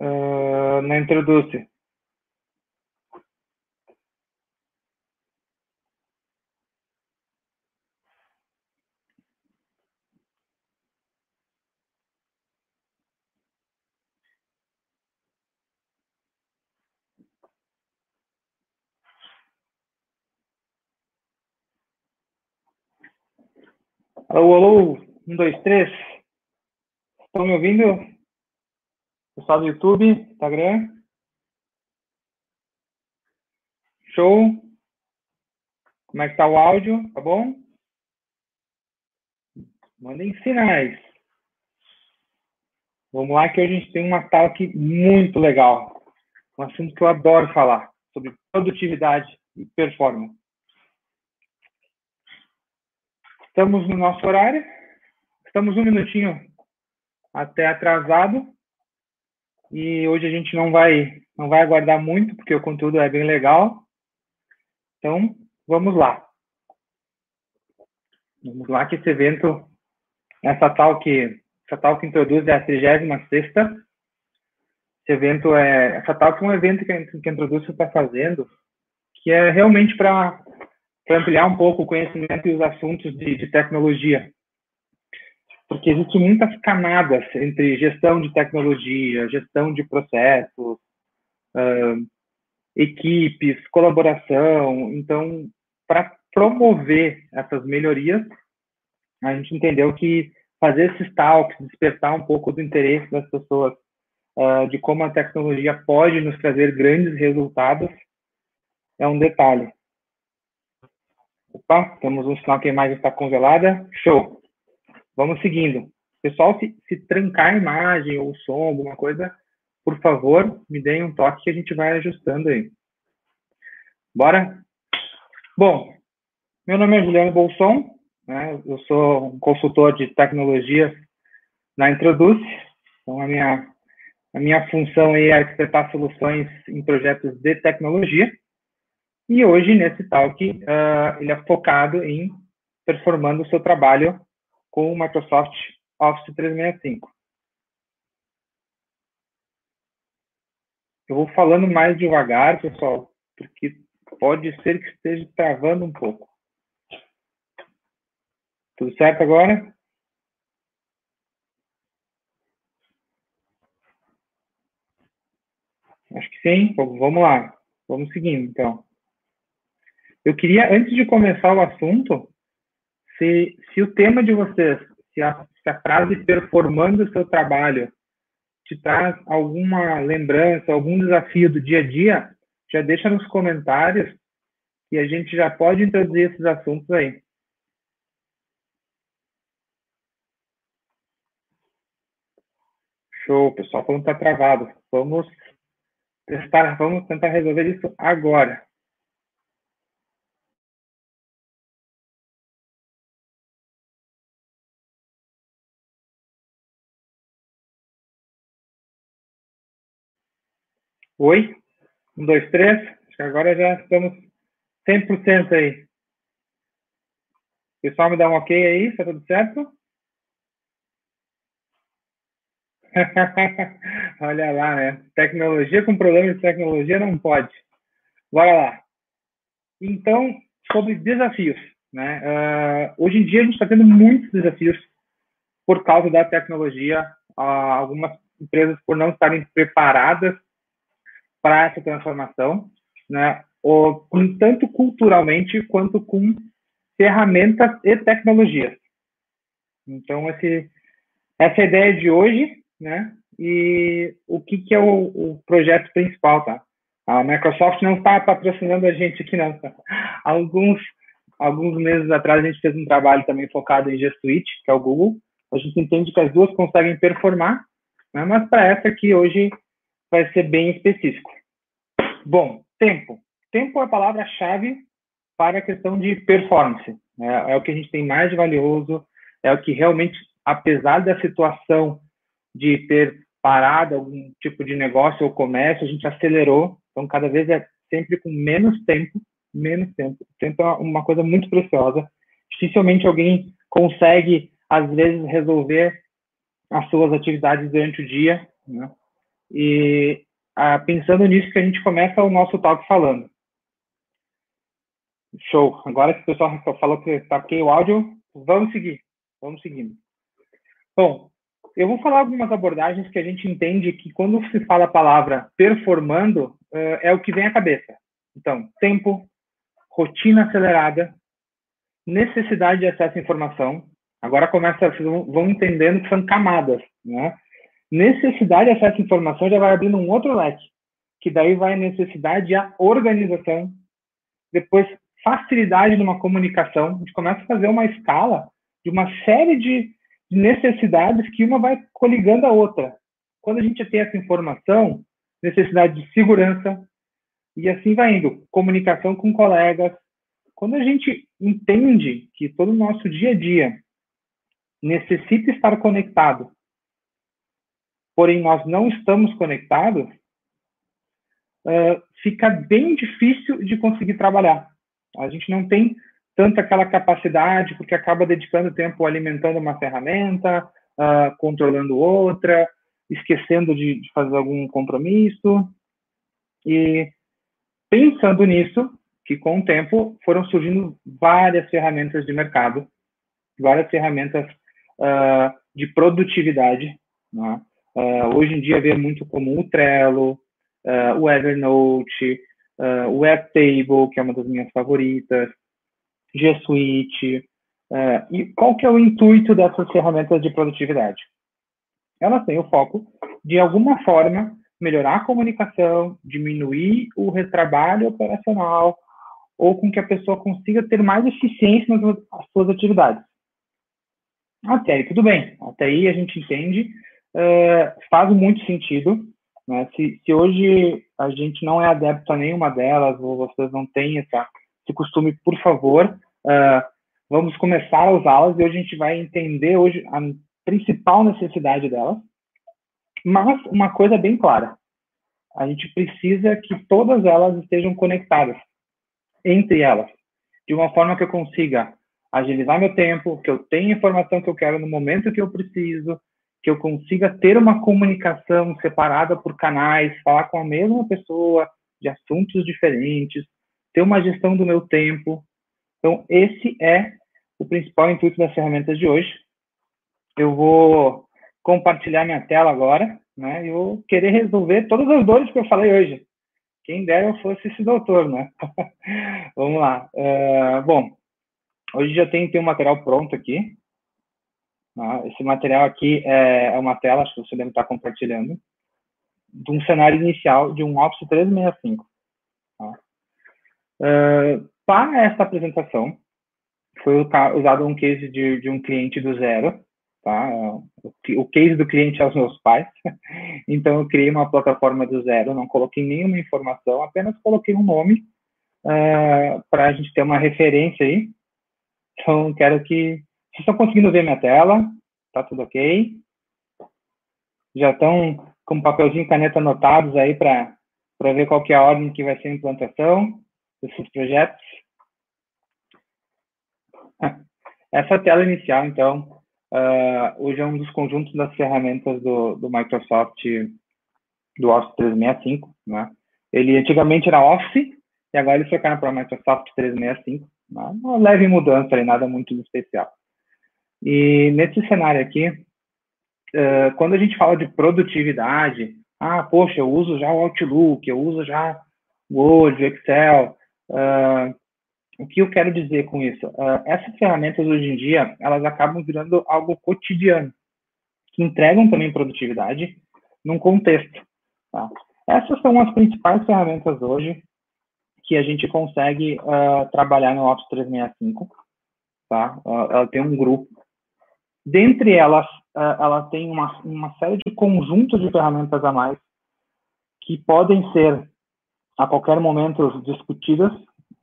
uh, na introdução. Alô, alô, um, dois, três. Estão me ouvindo? Pessoal do YouTube, Instagram? Show? Como é que tá o áudio? Tá bom? Mandem sinais. Vamos lá que hoje a gente tem uma talk muito legal. Um assunto que eu adoro falar, sobre produtividade e performance. Estamos no nosso horário. Estamos um minutinho até atrasado. E hoje a gente não vai não vai aguardar muito, porque o conteúdo é bem legal. Então, vamos lá. Vamos lá que esse evento, essa tal que, essa tal que introduz é a 36 Esse evento é, essa tal que é um evento que que a Introduz está fazendo, que é realmente para para ampliar um pouco o conhecimento e os assuntos de, de tecnologia. Porque existem muitas camadas entre gestão de tecnologia, gestão de processos, uh, equipes, colaboração. Então, para promover essas melhorias, a gente entendeu que fazer esses talks, despertar um pouco do interesse das pessoas uh, de como a tecnologia pode nos trazer grandes resultados, é um detalhe. Opa, temos um sinal que a imagem está congelada. Show. Vamos seguindo. Pessoal, se, se trancar a imagem ou o som, alguma coisa, por favor, me deem um toque que a gente vai ajustando aí. Bora? Bom, meu nome é Juliano Bolson, né? eu sou um consultor de tecnologias na Introduce. Então, a minha, a minha função é arquitetar soluções em projetos de tecnologia. E hoje, nesse talk, uh, ele é focado em performando o seu trabalho com o Microsoft Office 365. Eu vou falando mais devagar, pessoal, porque pode ser que esteja travando um pouco. Tudo certo agora? Acho que sim. Vamos lá. Vamos seguindo, então. Eu queria, antes de começar o assunto, se, se o tema de vocês, se a, se a frase performando o seu trabalho te traz alguma lembrança, algum desafio do dia a dia, já deixa nos comentários e a gente já pode introduzir esses assuntos aí. Show, pessoal, como está travado. Vamos testar, vamos tentar resolver isso agora. Oi? Um, dois, três. Acho que agora já estamos 100% aí. pessoal me dá um ok aí, está tudo certo? Olha lá, né? Tecnologia com problema de tecnologia não pode. Bora lá. Então, sobre desafios. Né? Uh, hoje em dia a gente está tendo muitos desafios por causa da tecnologia. Uh, algumas empresas por não estarem preparadas para essa transformação, né? Ou, tanto culturalmente quanto com ferramentas e tecnologias. Então, esse, essa é a ideia de hoje, né? E o que, que é o, o projeto principal, tá? A Microsoft não está patrocinando a gente aqui, não. Alguns, alguns meses atrás, a gente fez um trabalho também focado em G Suite, que é o Google. A gente entende que as duas conseguem performar, né? mas para essa aqui, hoje, vai ser bem específico. Bom, tempo. Tempo é a palavra-chave para a questão de performance. É, é, o que a gente tem mais de valioso, é o que realmente, apesar da situação de ter parado algum tipo de negócio ou comércio, a gente acelerou. Então, cada vez é sempre com menos tempo, menos tempo. Tempo é uma coisa muito preciosa. Dificilmente alguém consegue, às vezes, resolver as suas atividades durante o dia. Né? E ah, pensando nisso que a gente começa o nosso talk falando. Show. Agora que o pessoal falou que está ok o áudio, vamos seguir. Vamos seguindo. Bom, eu vou falar algumas abordagens que a gente entende que quando se fala a palavra performando, uh, é o que vem à cabeça. Então, tempo, rotina acelerada, necessidade de acesso à informação. Agora começa, vocês vão entendendo que são camadas, né? Necessidade de acesso à informação já vai abrindo um outro leque, que daí vai a necessidade de organização, depois facilidade numa comunicação, a gente começa a fazer uma escala de uma série de necessidades que uma vai coligando a outra. Quando a gente tem essa informação, necessidade de segurança, e assim vai indo, comunicação com colegas. Quando a gente entende que todo o nosso dia a dia necessita estar conectado, porém nós não estamos conectados, uh, fica bem difícil de conseguir trabalhar. A gente não tem tanto aquela capacidade, porque acaba dedicando tempo alimentando uma ferramenta, uh, controlando outra, esquecendo de, de, fazer algum compromisso. E pensando nisso, que com o tempo foram surgindo várias ferramentas de mercado, várias ferramentas uh, de produtividade. Né? Uh, hoje em dia vê muito como o Trello, o Evernote, o Airtable, que é uma das minhas favoritas, G Suite. Uh, e qual que é o intuito dessas ferramentas de produtividade? Elas têm o foco, de alguma forma, melhorar a comunicação, diminuir o retrabalho operacional, ou com que a pessoa consiga ter mais eficiência nas suas atividades. Até aí, tudo bem. Até aí a gente entende, uh, faz muito sentido. Né? Se, se, hoje a gente não é adepto a nenhuma delas, ou vocês não têm essa esse costume, por favor, uh, vamos começar a usá-las e hoje a gente vai entender hoje a principal necessidade delas. Mas uma coisa bem clara, a gente precisa que todas elas estejam conectadas entre elas, de uma forma que eu consiga agilizar meu tempo, que eu tenha a informação que eu quero no momento que eu preciso, que eu consiga ter uma comunicação separada por canais, falar com a mesma pessoa de assuntos diferentes, ter uma gestão do meu tempo. Então, esse é o principal intuito das ferramentas de hoje. Eu vou compartilhar minha tela agora, né? Eu vou querer resolver todas as dores que eu falei hoje. Quem dera eu fosse esse doutor, né? Vamos lá. Uh, bom, hoje já tem, tem um material pronto aqui. Tá? Esse material aqui é, é uma tela, acho que você deve estar compartilhando, de um cenário inicial de um Office 365. Tá? Uh, para esta apresentação, foi usado um case de, de um cliente do zero, tá? O case do cliente é os meus pais. Então, eu criei uma plataforma do zero, não coloquei nenhuma informação, apenas coloquei um nome uh, para a gente ter uma referência aí. Então, quero que... Vocês estão conseguindo ver minha tela? Tá tudo ok? Já estão com papelzinho e caneta anotados aí para ver qual que é a ordem que vai ser a implantação? desses projetos. Essa tela inicial, então, uh, hoje é um dos conjuntos das ferramentas do, do Microsoft, do Office 365, né? Ele antigamente era Office, e agora eles trocaram para Microsoft 365. Né? Uma leve mudança nada muito especial. E nesse cenário aqui, uh, quando a gente fala de produtividade, ah, poxa, eu uso já o Outlook, eu uso já Word, Excel, Uh, o que eu quero dizer com isso? Uh, essas ferramentas hoje em dia, elas acabam virando algo cotidiano, que entregam também produtividade num contexto. Tá? Essas são as principais ferramentas hoje que a gente consegue uh, trabalhar no Office 365. Tá? ela tem um grupo. Dentre elas, ela tem uma, uma série de conjuntos de ferramentas a mais que podem ser a qualquer momento discutidas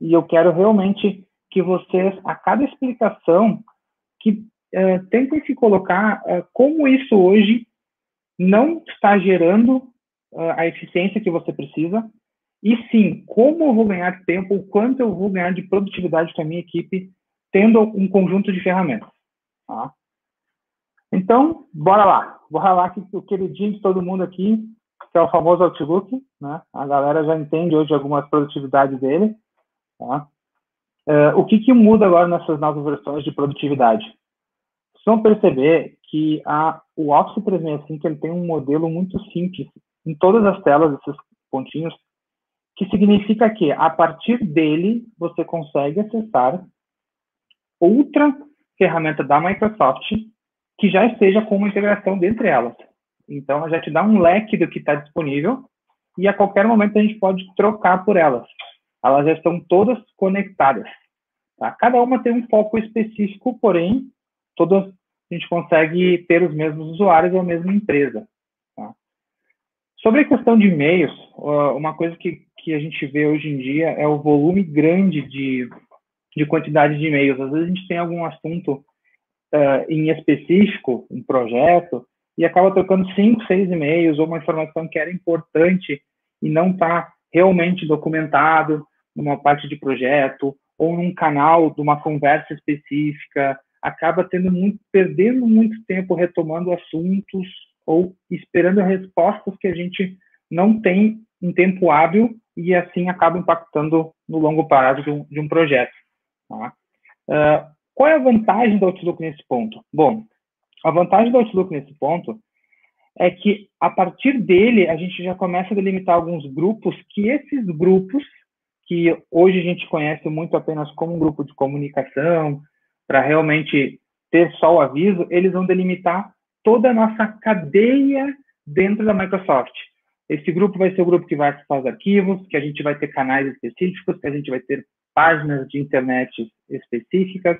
e eu quero realmente que vocês, a cada explicação, que uh, tentem se colocar uh, como isso hoje não está gerando a eficiência que você precisa, e sim, como eu vou ganhar tempo, o quanto eu vou ganhar de produtividade com a minha equipe, tendo um conjunto de ferramentas. Tá? Então, bora lá. Bora lá que o queridinho de todo mundo aqui que é o famoso Outlook, né? A galera já entende hoje algumas produtividades dele, tá? Uh, o que, que muda agora nessas novas versões de produtividade? Vocês vão perceber que a, o Office 365 ele tem um modelo muito simples em todas as telas, esses pontinhos, que significa que a partir dele você consegue acessar outra ferramenta da Microsoft que já esteja com uma integração dentre elas. Então, já te dá um leque do que está disponível e a qualquer momento a gente pode trocar por elas. Elas já estão todas conectadas. Tá? Cada uma tem um foco específico, porém, todas a gente consegue ter os mesmos usuários ou a mesma empresa. Tá? Sobre a questão de e-mails, uma coisa que, que a gente vê hoje em dia é o volume grande de, de quantidade de e-mails. Às vezes a gente tem algum assunto uh, em específico, um projeto, e acaba trocando cinco, seis e-mails ou uma informação que era importante e não está realmente documentado numa parte de projeto ou num canal de uma conversa específica, acaba tendo muito, perdendo muito tempo retomando assuntos ou esperando respostas que a gente não tem em tempo hábil e assim acaba impactando no longo prazo de um, de um projeto. Tá? Uh, qual é a vantagem do Outlook nesse ponto? Bom, a vantagem do Outlook nesse ponto é que a partir dele a gente já começa a delimitar alguns grupos que esses grupos que hoje a gente conhece muito apenas como um grupo de comunicação para realmente ter só o aviso, eles vão delimitar toda a nossa cadeia dentro da Microsoft. Esse grupo vai ser o grupo que vai acessar os arquivos, que a gente vai ter canais específicos, que a gente vai ter páginas de internet específicas.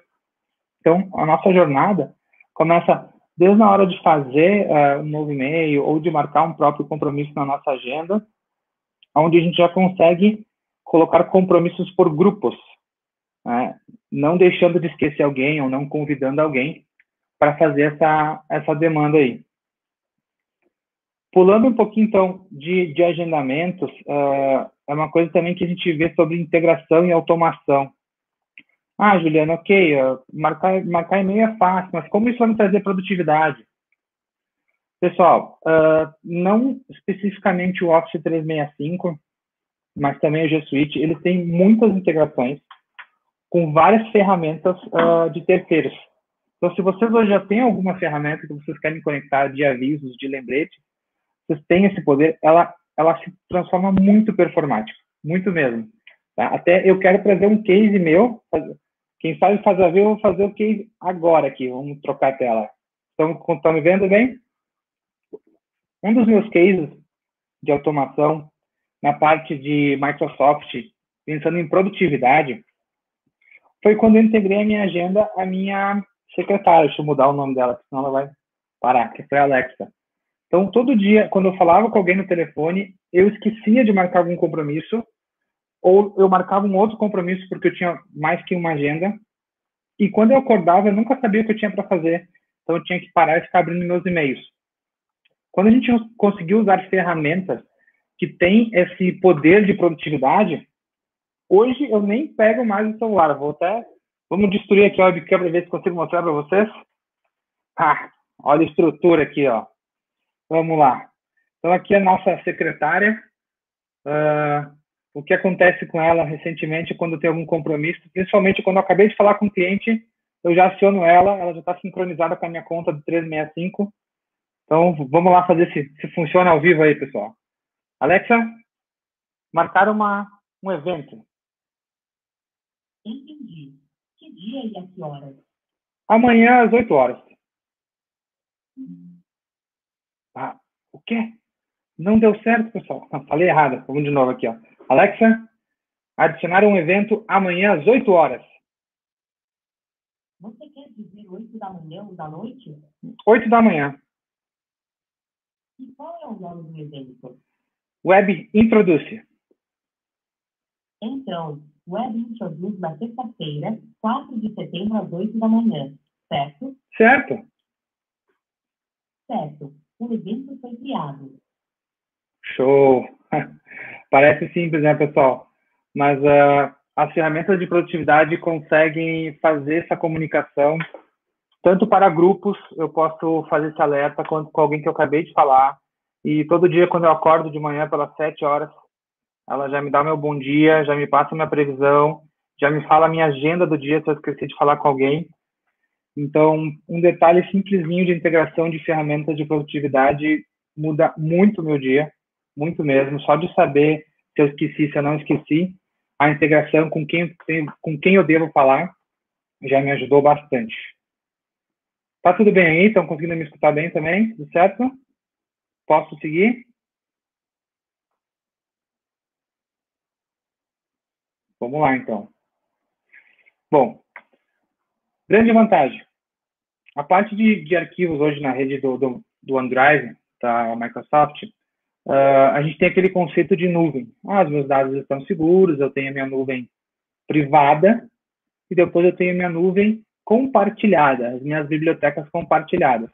Então, a nossa jornada começa desde a hora de fazer uh, um novo e-mail ou de marcar um próprio compromisso na nossa agenda, onde a gente já consegue colocar compromissos por grupos, né? não deixando de esquecer alguém ou não convidando alguém para fazer essa, essa demanda aí. Pulando um pouquinho, então, de, de agendamentos, uh, é uma coisa também que a gente vê sobre integração e automação. Ah, Juliana, ok, marcar, marcar e-mail é fácil, mas como isso vai me trazer produtividade? Pessoal, uh, não especificamente o Office 365, mas também o G Suite, eles têm muitas integrações com várias ferramentas uh, de terceiros. Então, se vocês hoje já têm alguma ferramenta que vocês querem conectar de avisos, de lembrete, vocês têm esse poder, ela, ela se transforma muito performática, muito mesmo. Tá? Até eu quero trazer um case meu, quem sabe fazer a ver, eu vou fazer o case agora aqui, vamos trocar a tela. Estão me vendo bem? Um dos meus cases de automação na parte de Microsoft, pensando em produtividade, foi quando eu integrei a minha agenda a minha secretária. Deixa eu mudar o nome dela, senão ela vai parar, que foi a Alexa. Então, todo dia, quando eu falava com alguém no telefone, eu esquecia de marcar algum compromisso, ou eu marcava um outro compromisso porque eu tinha mais que uma agenda. E quando eu acordava, eu nunca sabia o que eu tinha para fazer. Então, eu tinha que parar e ficar abrindo meus e-mails. Quando a gente conseguiu usar ferramentas que têm esse poder de produtividade, hoje eu nem pego mais o celular. Vou até. Vamos destruir aqui a webcam para ver se consigo mostrar para vocês. Ah, olha a estrutura aqui, ó. Vamos lá. Então, aqui é a nossa secretária. Uh, o que acontece com ela recentemente quando tem algum compromisso, principalmente quando eu acabei de falar com o cliente, eu já aciono ela, ela já está sincronizada com a minha conta do 365. Então, vamos lá fazer se, se funciona ao vivo aí, pessoal. Alexa, marcar uma, um evento. Entendi. Que dia e a que horas? Amanhã às 8 horas. Hum. Ah, o quê? Não deu certo, pessoal. Não, falei errado. Vamos de novo aqui, ó. Alexa, adicionar um evento amanhã às 8 horas. Você quer dizer 8 da manhã ou da noite? 8 da manhã. E qual é o nome do evento? Web Introduce. Então, Web Introduce na sexta-feira, 4 de setembro, às 8 da manhã, certo? Certo. Certo o evento foi criado. Show! Parece simples, né, pessoal? Mas uh, as ferramentas de produtividade conseguem fazer essa comunicação tanto para grupos, eu posso fazer esse alerta, quanto com alguém que eu acabei de falar, E todo dia, quando eu acordo de manhã pelas sete horas, ela já me dá meu bom dia, já me passa minha previsão, já me fala a minha agenda do dia se eu esqueci de falar com alguém. Então, um detalhe simplesinho de integração de ferramentas de produtividade muda muito o meu dia, muito mesmo. Só de saber se eu esqueci, se eu não esqueci, a integração com quem, com quem eu devo falar já me ajudou bastante. Tá tudo bem aí? Estão conseguindo me escutar bem também? Tudo certo? Posso seguir? Vamos lá, então. Bom, grande vantagem. A parte de, de arquivos hoje na rede do, do, do OneDrive, da Microsoft, uh, a gente tem aquele conceito de nuvem. Ah, os meus dados estão seguros, eu tenho a minha nuvem privada e depois eu tenho a minha nuvem compartilhada, as minhas bibliotecas compartilhadas.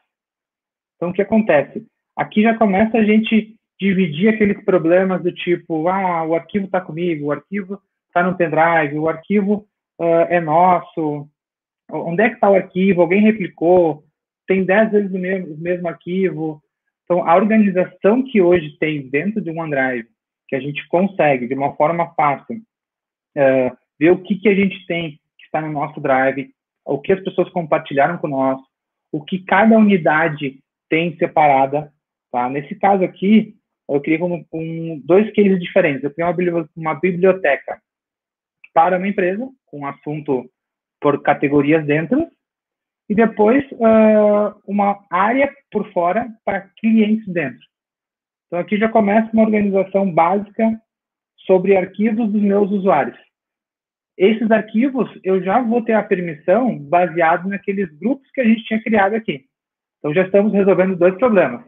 Então, o que acontece? Aqui já começa a gente dividir aqueles problemas do tipo, ah, o arquivo está comigo, o arquivo está no pendrive, o arquivo uh, é nosso, onde é que está o arquivo, alguém replicou, tem 10 vezes o mesmo, o mesmo arquivo. Então, a organização que hoje tem dentro de um OneDrive, que a gente consegue, de uma forma fácil, uh, ver o que, que a gente tem está no nosso drive, o que as pessoas compartilharam com nós, o que cada unidade tem separada. Tá? Nesse caso aqui, eu criei um, um, dois cases diferentes. Eu criei uma, biblioteca para uma empresa, com assunto por categorias dentro, e depois uh, uma área por fora para clientes dentro. Então aqui já começa uma organização básica sobre arquivos dos meus usuários esses arquivos eu já vou ter a permissão baseado naqueles grupos que a gente tinha criado aqui. Então já estamos resolvendo dois problemas: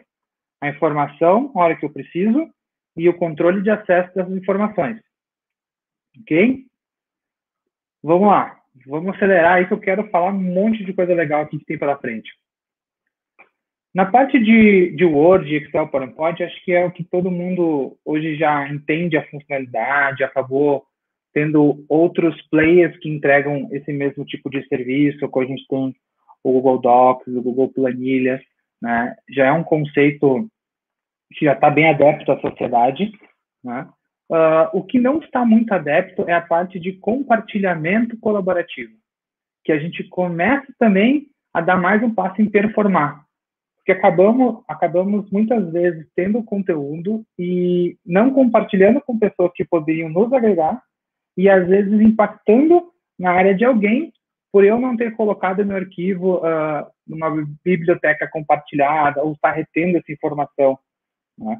a informação, a hora que eu preciso, e o controle de acesso dessas informações. Ok? Vamos lá. Vamos acelerar aí que eu quero falar um monte de coisa legal que tem pela frente. Na parte de, de Word, Excel, PowerPoint, acho que é o que todo mundo hoje já entende a funcionalidade, acabou tendo outros players que entregam esse mesmo tipo de serviço, como a gente tem o Google Docs, o Google Planilhas, né? Já é um conceito que já está bem adepto à sociedade, né? Uh, o que não está muito adepto é a parte de compartilhamento colaborativo, que a gente começa também a dar mais um passo em performar, porque acabamos, acabamos muitas vezes tendo conteúdo e não compartilhando com pessoas que poderiam nos agregar, e às vezes impactando na área de alguém por eu não ter colocado meu arquivo uh, numa biblioteca compartilhada ou estar retendo essa informação. Né?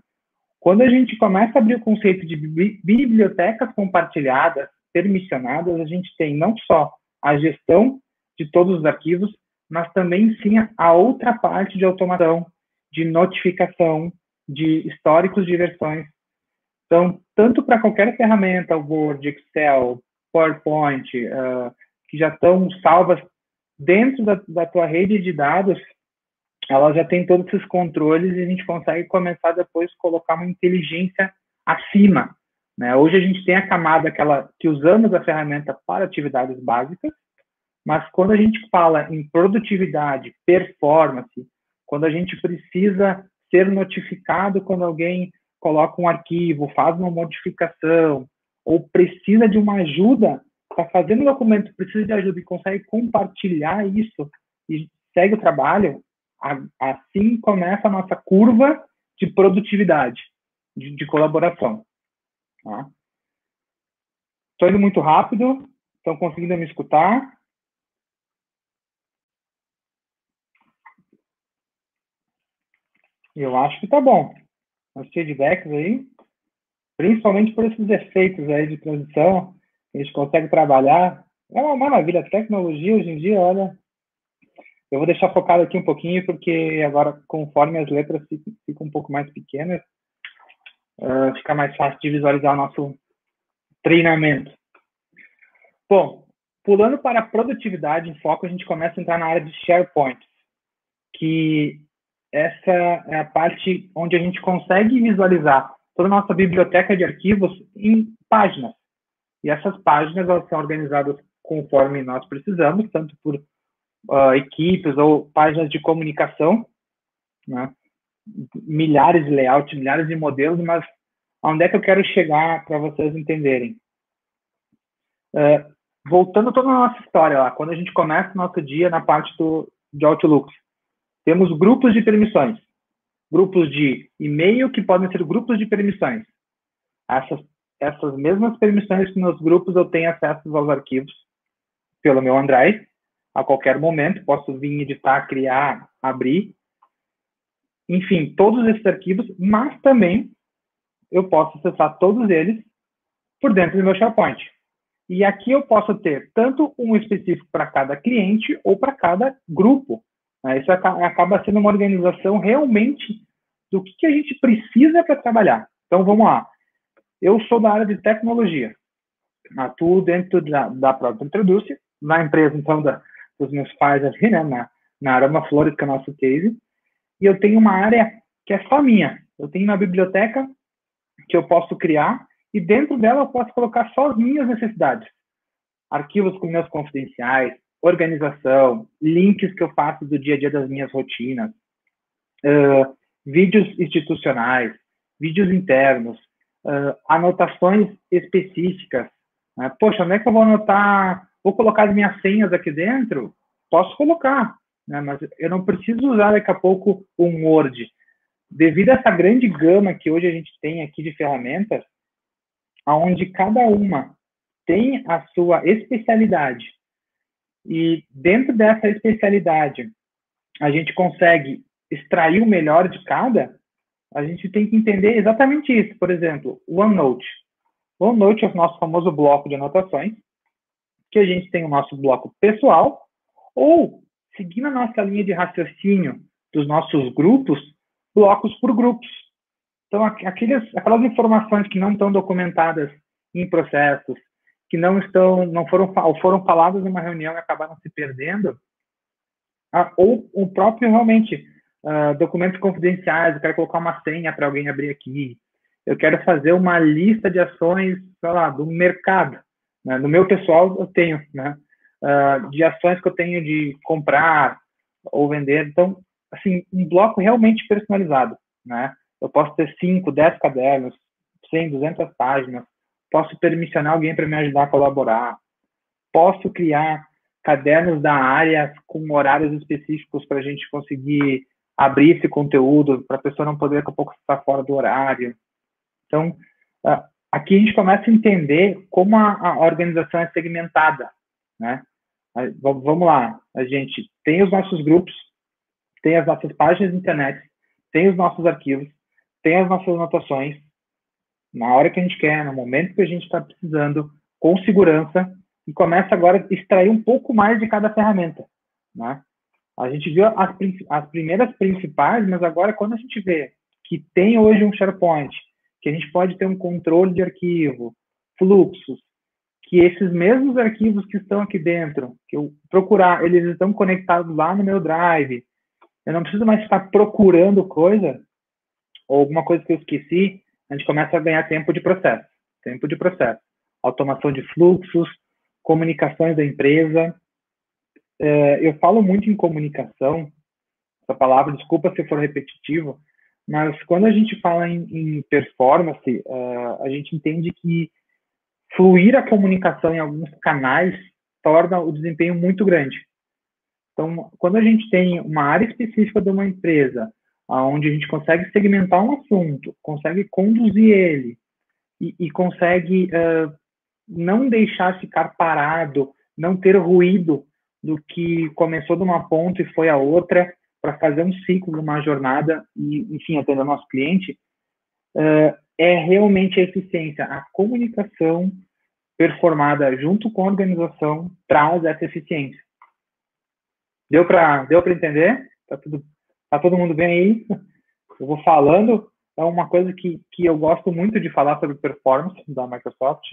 Quando a gente começa a abrir o conceito de bibliotecas compartilhadas, permissionadas, a gente tem não só a gestão de todos os arquivos, mas também sim a outra parte de automação, de notificação, de históricos de versões. Então, tanto para qualquer ferramenta, Word, Excel, PowerPoint, uh, que já estão salvas dentro da, da tua rede de dados, ela já tem todos esses controles e a gente consegue começar depois colocar uma inteligência acima. Né? Hoje a gente tem a camada aquela que usamos a ferramenta para atividades básicas, mas quando a gente fala em produtividade, performance, quando a gente precisa ser notificado quando alguém coloca um arquivo, faz uma modificação, ou precisa de uma ajuda, está fazendo um documento, precisa de ajuda e consegue compartilhar isso e segue o trabalho, assim começa a nossa curva de produtividade, de, de colaboração. Estou tá? indo muito rápido, estão conseguindo me escutar? Eu acho que tá bom os feedbacks aí, principalmente por esses efeitos aí de transição, a gente consegue trabalhar. É uma maravilha, a tecnologia hoje em dia, olha, eu vou deixar focado aqui um pouquinho, porque agora, conforme as letras ficam, um pouco mais pequenas, uh, fica mais fácil de visualizar o nosso treinamento. Bom, pulando para a produtividade em foco, a gente começa a entrar na área de SharePoint, que essa é a parte onde a gente consegue visualizar toda a nossa biblioteca de arquivos em páginas. E essas páginas elas são organizadas conforme nós precisamos, tanto por uh, equipes ou páginas de comunicação. Né? milhares de layouts, milhares de modelos, mas onde é que eu quero chegar para vocês entenderem? Uh, voltando toda a nossa história lá, quando a gente começa o nosso dia na parte do, de Outlook, temos grupos de permissões. Grupos de e-mail que podem ser grupos de permissões. Essas, essas mesmas permissões que nos grupos eu tenho acesso aos arquivos pelo meu Android, a qualquer momento, posso vir editar, criar, abrir. Enfim, todos esses arquivos, mas também eu posso acessar todos eles por dentro do meu SharePoint. E aqui eu posso ter tanto um específico para cada cliente ou para cada grupo. Né? Isso acaba sendo uma organização realmente do que, a gente precisa para trabalhar. Então, vamos lá. Eu sou da área de tecnologia. Atuo dentro da, da própria Introduce, na empresa, então, da, dos meus pais ali, né, na, na Aroma Flores, que é o nosso case. E eu tenho uma área que é só minha. Eu tenho uma biblioteca que eu posso criar e dentro dela eu posso colocar só as minhas necessidades. Arquivos com meus confidenciais, organização, links que eu faço do dia a dia das minhas rotinas, uh, vídeos institucionais, vídeos internos, uh, anotações específicas. Né? Poxa, onde é que eu vou anotar? Vou colocar as minhas senhas aqui dentro? Posso colocar, né? mas eu não preciso usar daqui a pouco um Word. Devido a essa grande gama que hoje a gente tem aqui de ferramentas, onde cada uma tem a sua especialidade. E dentro dessa especialidade, a gente consegue extrair o melhor de cada, a gente tem que entender exatamente isso. Por exemplo, OneNote. OneNote é o nosso famoso bloco de anotações, que a gente tem o nosso bloco pessoal, ou, seguindo a nossa linha de raciocínio dos nossos grupos, blocos por grupos. Então, aqueles, aquelas informações que não estão documentadas em processos, que não estão, não foram, foram faladas numa reunião e acabaram se perdendo, ah, ou o próprio realmente uh, documentos confidenciais, eu quero colocar uma senha para alguém abrir aqui, eu quero fazer uma lista de ações, sei lá, do mercado. Né? No meu pessoal eu tenho, né? Uh, de ações que eu tenho de comprar ou vender. Então, assim, um bloco realmente personalizado, né? Eu posso ter 5, 10 cadernos, 100, 200 páginas, posso permissionar alguém para me ajudar a colaborar, posso criar cadernos da área com horários específicos para a gente conseguir abrir esse conteúdo, para a pessoa não poder daqui a pouco estar fora do horário. Então, aqui a gente começa a entender como a, a organização é segmentada, né? Vamos lá, a gente tem os nossos grupos, tem as nossas páginas de internet, tem os nossos arquivos, tem as nossas anotações, na hora que a gente quer, no momento que a gente está precisando, com segurança, e começa agora a extrair um pouco mais de cada ferramenta. Né? A gente viu as, as primeiras principais, mas agora quando a gente vê que tem hoje um SharePoint, que a gente pode ter um controle de arquivo, fluxos, que esses mesmos arquivos que estão aqui dentro, que eu procurar, eles estão conectados lá no meu Drive, eu não preciso mais ficar procurando coisa, ou alguma coisa que eu esqueci, a gente começa a ganhar tempo de processo. Tempo de processo. Automação de fluxos, comunicações da empresa. É, eu falo muito em comunicação, essa palavra, desculpa se for repetitivo, mas quando a gente fala em, em performance, uh, a gente entende que fluir a comunicação em alguns canais torna o desempenho muito grande. Então, quando a gente tem uma área específica de uma empresa, onde a gente consegue segmentar um assunto, consegue conduzir ele e, e consegue uh, não deixar ficar parado, não ter ruído do que começou de uma ponta e foi a outra para fazer um ciclo, uma jornada e, enfim, atender o nosso cliente, uh, é realmente a eficiência. A comunicação performada junto com a organização traz essa eficiência. Deu para deu entender? Tá tudo tá todo mundo bem aí? Eu vou falando, é uma coisa que, que eu gosto muito de falar sobre performance da Microsoft,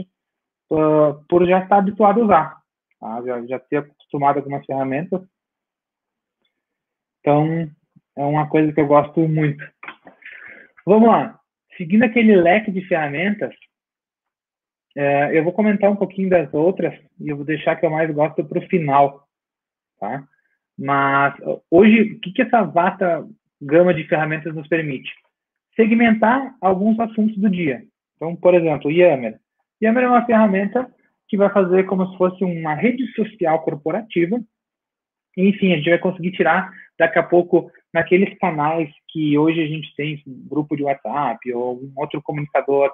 uh, por já estar habituado a usar, tá? já, já ter acostumado com algumas ferramentas. Então, é uma coisa que eu gosto muito. Vamos lá. Seguindo aquele leque de ferramentas, é, eu vou comentar um pouquinho das outras e eu vou deixar que eu mais gosto para o final, tá? Mas hoje, o que, que essa vasta gama de ferramentas nos permite? Segmentar alguns assuntos do dia. Então, por exemplo, Yammer. Yammer é uma ferramenta que vai fazer como se fosse uma rede social corporativa. Enfim, a gente vai conseguir tirar daqui a pouco naqueles canais que hoje a gente tem, grupo de WhatsApp ou um outro comunicador,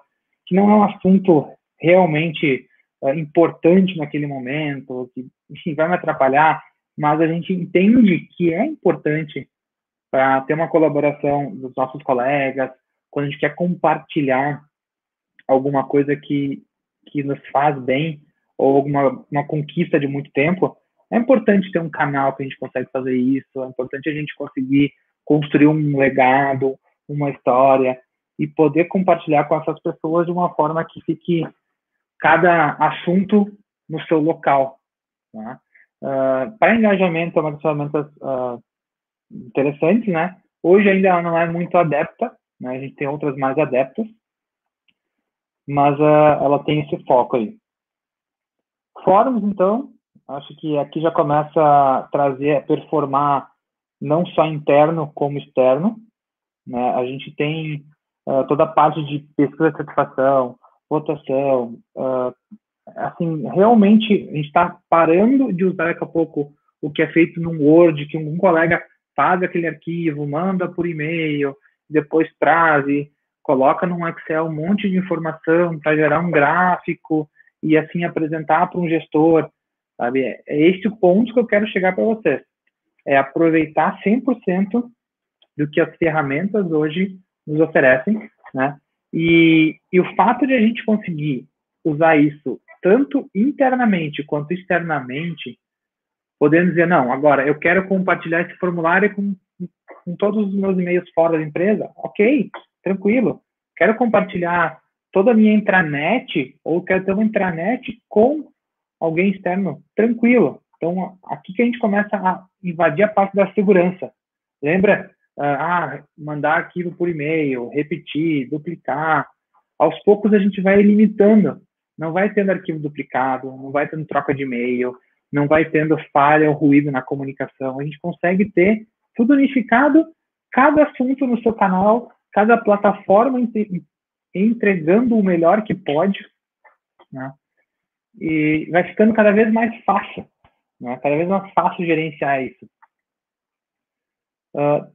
que não é um assunto realmente uh, importante naquele momento, que enfim, vai me atrapalhar, mas a gente entende que é importante para ter uma colaboração dos nossos colegas, quando a gente quer compartilhar alguma coisa que, que nos faz bem ou alguma uma conquista de muito tempo, é importante ter um canal que a gente consegue fazer isso, é importante a gente conseguir construir um legado, uma história e poder compartilhar com essas pessoas de uma forma que fique cada assunto no seu local. Né? Uh, para engajamento é uma das ferramentas uh, interessantes, né? Hoje ainda ela não é muito adepta, né? A gente tem outras mais adeptas, mas uh, ela tem esse foco aí. Fóruns, então, acho que aqui já começa a trazer, a performar não só interno como externo. Né? A gente tem uh, toda a parte de pesquisa de satisfação, votação. Uh, assim, realmente a gente está parando de usar daqui a pouco o que é feito num Word, que um colega faz aquele arquivo, manda por e-mail, depois traz e coloca num Excel um monte de informação para gerar um gráfico e assim apresentar para um gestor, sabe? É, é este o ponto que eu quero chegar para vocês. É aproveitar 100% do que as ferramentas hoje nos oferecem, né? E, e o fato de a gente conseguir usar isso tanto internamente quanto externamente, podendo dizer, não, agora eu quero compartilhar esse formulário com, com todos os meus e-mails fora da empresa, ok, tranquilo. Quero compartilhar toda a minha intranet, ou quero ter uma intranet com alguém externo, tranquilo. Então, aqui que a gente começa a invadir a parte da segurança. Lembra? Ah, ah mandar arquivo por e-mail, repetir, duplicar. Aos poucos a gente vai limitando. Não vai tendo arquivo duplicado, não vai tendo troca de e-mail, não vai tendo falha ou ruído na comunicação. A gente consegue ter tudo unificado, cada assunto no seu canal, cada plataforma entregando o melhor que pode, né? E vai ficando cada vez mais fácil, né? Cada vez mais fácil gerenciar isso. Uh,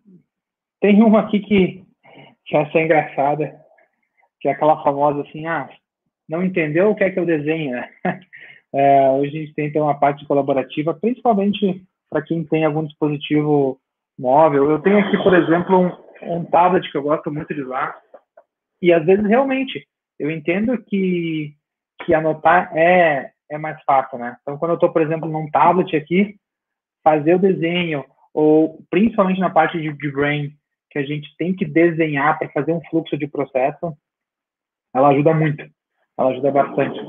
tem uma aqui que, que essa é engraçada, que é aquela famosa assim, ah, não entendeu o que é que eu desenho, né? É, hoje a gente tem então uma parte colaborativa, principalmente para quem tem algum dispositivo móvel. Eu tenho aqui, por exemplo, um, um tablet que eu gosto muito de usar, e às vezes realmente eu entendo que, que anotar é, é mais fácil, né? Então, quando eu estou, por exemplo, num tablet aqui, fazer o desenho, ou principalmente na parte de, de brain, que a gente tem que desenhar para fazer um fluxo de processo, ela ajuda muito, ela ajuda bastante.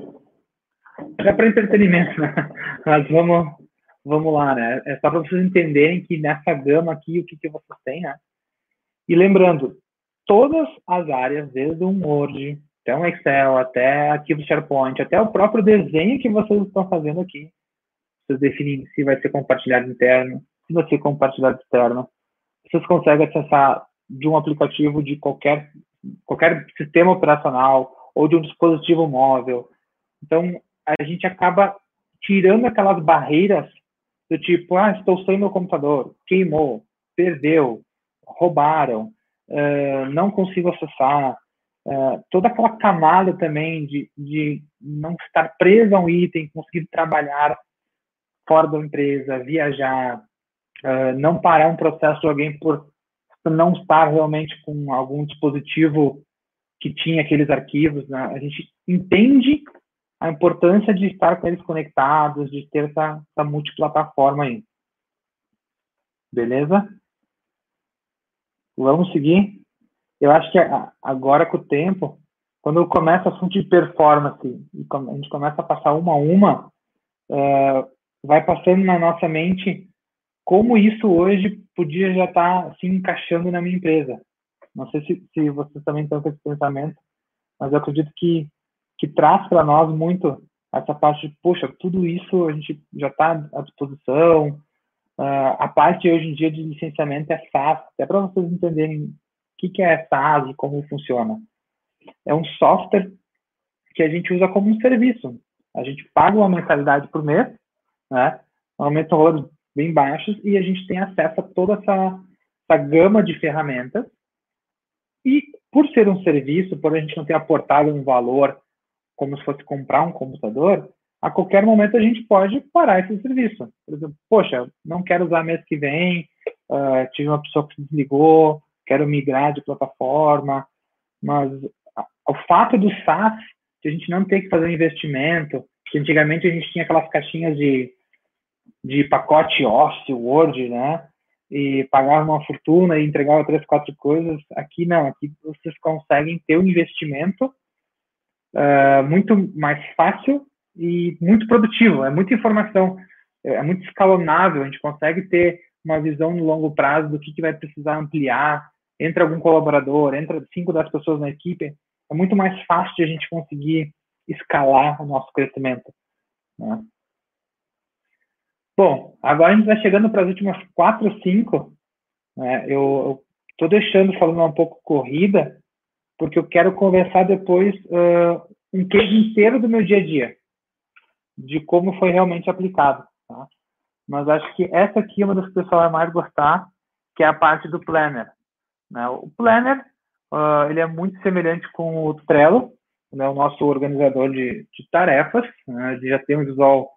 É para entretenimento, né? Mas vamos, vamos lá, né? É só para vocês entenderem que nessa gama aqui, o que, que vocês têm, né? E lembrando, todas as áreas, desde um Word, até um Excel, até arquivo SharePoint, até o próprio desenho que vocês estão fazendo aqui. Vocês definem se vai ser compartilhado interno, se vai ser compartilhado externo. Vocês conseguem acessar de um aplicativo de qualquer, qualquer sistema operacional ou de um dispositivo móvel. Então, a gente acaba tirando aquelas barreiras do tipo, ah, estou sem meu computador, queimou, perdeu, roubaram, uh, não consigo acessar, uh, toda aquela camada também de, de não estar preso a um item, conseguir trabalhar fora da empresa, viajar, uh, não parar um processo de alguém por não estar realmente com algum dispositivo que tinha aqueles arquivos, né? a gente entende a importância de estar com eles conectados, de ter essa, essa multiplataforma aí. Beleza? Vamos seguir. Eu acho que agora com o tempo, quando começa assunto de performance e a gente começa a passar uma a uma, é, vai passando na nossa mente como isso hoje podia já estar tá se encaixando na minha empresa. Não sei se, se vocês também estão com esse pensamento, mas eu acredito que, que traz para nós muito essa parte de, poxa, tudo isso a gente já está à disposição, Uh, a parte hoje em dia de licenciamento é SaaS, até para vocês entenderem o que, é SaaS e como funciona. É um software que a gente usa como um serviço. A gente paga uma mensalidade por mês, né? Normalmente são valores bem baixos e a gente tem acesso a toda essa, essa gama de ferramentas. E por ser um serviço, por a gente não ter aportado um valor como se fosse comprar um computador, a qualquer momento a gente pode parar esse serviço. Por exemplo, poxa, não quero usar mês que vem, uh, tive uma pessoa que se desligou, quero migrar de plataforma, mas o fato do SaaS, de a gente não ter que fazer um investimento, que antigamente a gente tinha aquelas caixinhas de, de pacote Office, Word, né? E pagava uma fortuna e entregava três, quatro coisas. Aqui não, aqui vocês conseguem ter um investimento uh, muito mais fácil e muito produtivo. É muita informação, é, é muito escalonável. A gente consegue ter uma visão no longo prazo do que, que vai precisar ampliar. Entra algum colaborador, entra cinco das pessoas na equipe, é muito mais fácil de a gente conseguir escalar o nosso crescimento. Né? Bom, agora a gente vai chegando para as últimas quatro, cinco. Né? Eu estou deixando falando um pouco corrida, porque eu quero conversar depois uh, um case inteiro do meu dia a dia, de como foi realmente aplicado. Tá? Mas acho que essa aqui é uma das que o pessoal vai mais gostar, que é a parte do Planner. Né? O Planner uh, ele é muito semelhante com o Trello, né? o nosso organizador de, de tarefas. Né? Ele já tem um visual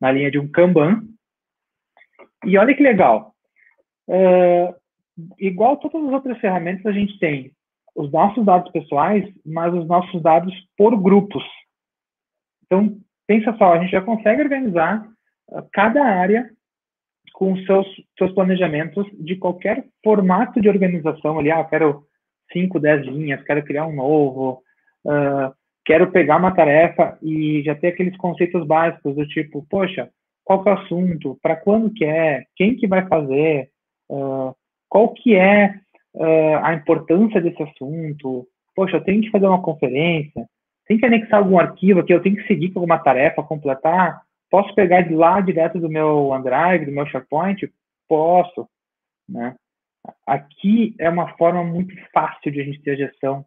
na linha de um Kanban. E olha que legal. Uh, igual todas as outras ferramentas, a gente tem os nossos dados pessoais, mas os nossos dados por grupos. Então, pensa só, a gente já consegue organizar uh, cada área com seus, seus planejamentos de qualquer formato de organização ali. Ah, quero 5, 10 linhas, quero criar um novo, uh, quero pegar uma tarefa e já ter aqueles conceitos básicos do tipo, poxa, qual é o assunto, para quando que é, quem que vai fazer, uh, qual que é uh, a importância desse assunto, poxa, eu tenho que fazer uma conferência, tem que anexar algum arquivo aqui, eu tenho que seguir com alguma tarefa, completar, posso pegar de lá direto do meu OneDrive, do meu SharePoint? Posso, né? Aqui é uma forma muito fácil de a gente ter a gestão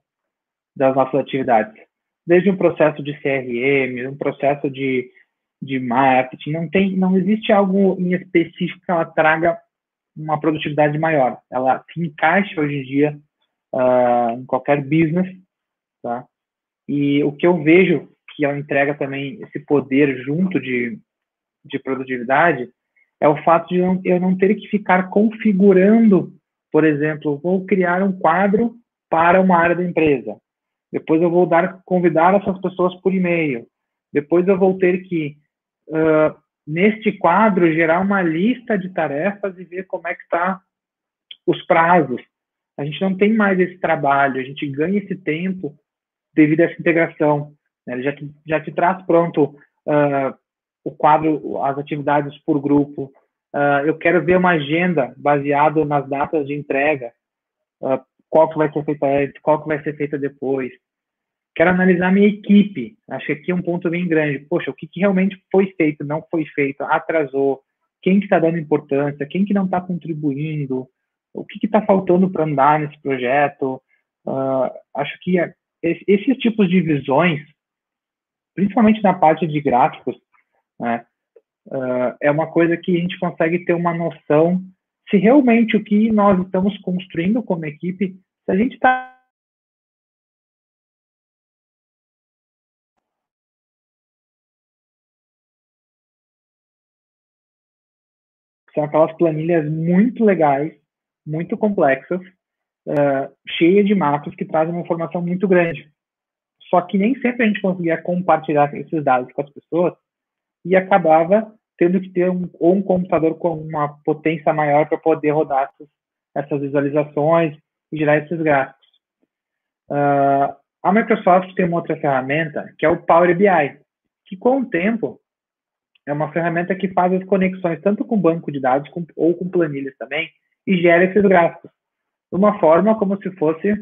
das nossas atividades. Desde um processo de CRM, um processo de, de marketing, não, tem, não existe algo em específico que ela traga uma produtividade maior. Ela se encaixa hoje em dia uh, em qualquer business, tá? E o que eu vejo que ela entrega também esse poder junto de, de produtividade é o fato de eu não ter que ficar configurando por exemplo, vou criar um quadro para uma área da empresa. Depois eu vou dar convidar essas pessoas por e-mail. Depois eu vou ter que uh, neste quadro gerar uma lista de tarefas e ver como é que está os prazos. A gente não tem mais esse trabalho, a gente ganha esse tempo devido a essa integração. Né? Ele já te, já te traz pronto uh, o quadro, as atividades por grupo, Uh, eu quero ver uma agenda baseada nas datas de entrega, uh, qual que vai ser feita antes, qual que vai ser feita depois. Quero analisar minha equipe. Acho que aqui é um ponto bem grande. Poxa, o que, que realmente foi feito, não foi feito, atrasou, quem que está dando importância, quem que não está contribuindo, o que está faltando para andar nesse projeto. Uh, acho que é, esses tipos de visões, principalmente na parte de gráficos, né, uh, é uma coisa que a gente consegue ter uma noção se realmente o que nós estamos construindo como equipe, se a gente está são aquelas planilhas muito legais, muito complexas, uh, cheias de mapas que trazem uma informação muito grande. Só que nem sempre a gente conseguia compartilhar esses dados com as pessoas, e acabava tendo que ter um, ou um computador com uma potência maior para poder rodar essas, essas, visualizações e gerar esses gráficos. Uh, a Microsoft tem uma outra ferramenta, que é o Power BI, que com o tempo é uma ferramenta que faz as conexões tanto com banco de dados com, ou com planilhas também e gera esses gráficos de uma forma como se fosse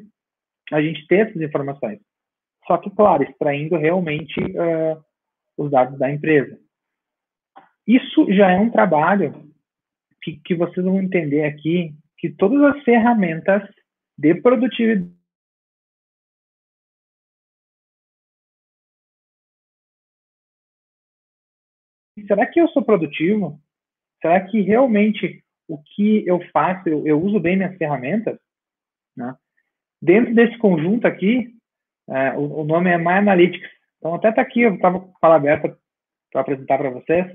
a gente ter essas informações. Só que, claro, extraindo realmente uh, os dados da empresa. Isso já é um trabalho que, que vocês vão entender aqui que todas as ferramentas de produtividade será que eu sou produtivo? Será que realmente o que eu faço, eu, eu uso bem minhas ferramentas? Né? Dentro desse conjunto aqui, é, o, nome é My Analytics. Então, até está aqui, eu estava com a fala aberta para apresentar para vocês.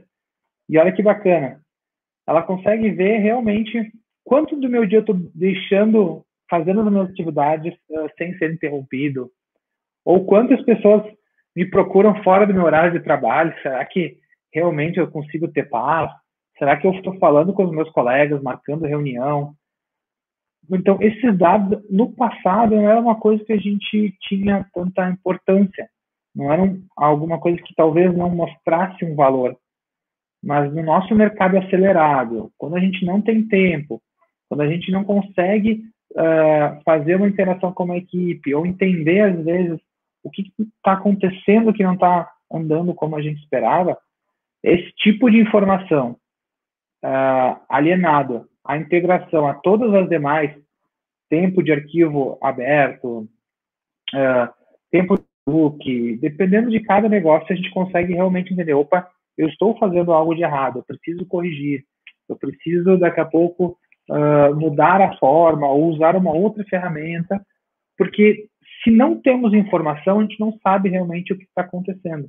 E olha que bacana. Ela consegue ver realmente quanto do meu dia eu estou deixando, fazendo as minhas atividades uh, sem ser interrompido. Ou quantas pessoas me procuram fora do meu horário de trabalho. Será que realmente eu consigo ter paz? Será que eu estou falando com os meus colegas, marcando reunião? Então, esses dados, no passado, não era uma coisa que a gente tinha tanta importância. Não era alguma coisa que talvez não mostrasse um valor. Mas no nosso mercado acelerado, quando a gente não tem tempo, quando a gente não consegue uh, fazer uma interação com uma equipe, ou entender, às vezes, o que está acontecendo que não está andando como a gente esperava, esse tipo de informação uh, alienado a integração a todas as demais, tempo de arquivo aberto, uh, tempo de book, dependendo de cada negócio, a gente consegue realmente entender, opa, eu estou fazendo algo de errado, eu preciso corrigir, eu preciso daqui a pouco uh, mudar a forma ou usar uma outra ferramenta, porque se não temos informação, a gente não sabe realmente o que está acontecendo.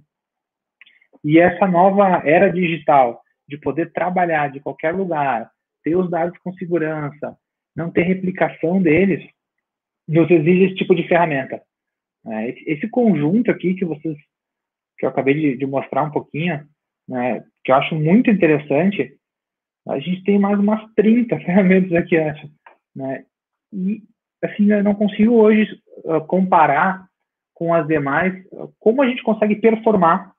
E essa nova era digital, de poder trabalhar de qualquer lugar, ter os dados com segurança, não ter replicação deles, nos exige esse tipo de ferramenta. É, esse conjunto aqui que vocês, que eu acabei de, de mostrar um pouquinho, né, que eu acho muito interessante, a gente tem mais umas 30 ferramentas aqui, acho. Né? E, assim, eu não consigo hoje uh, comparar com as demais uh, como a gente consegue performar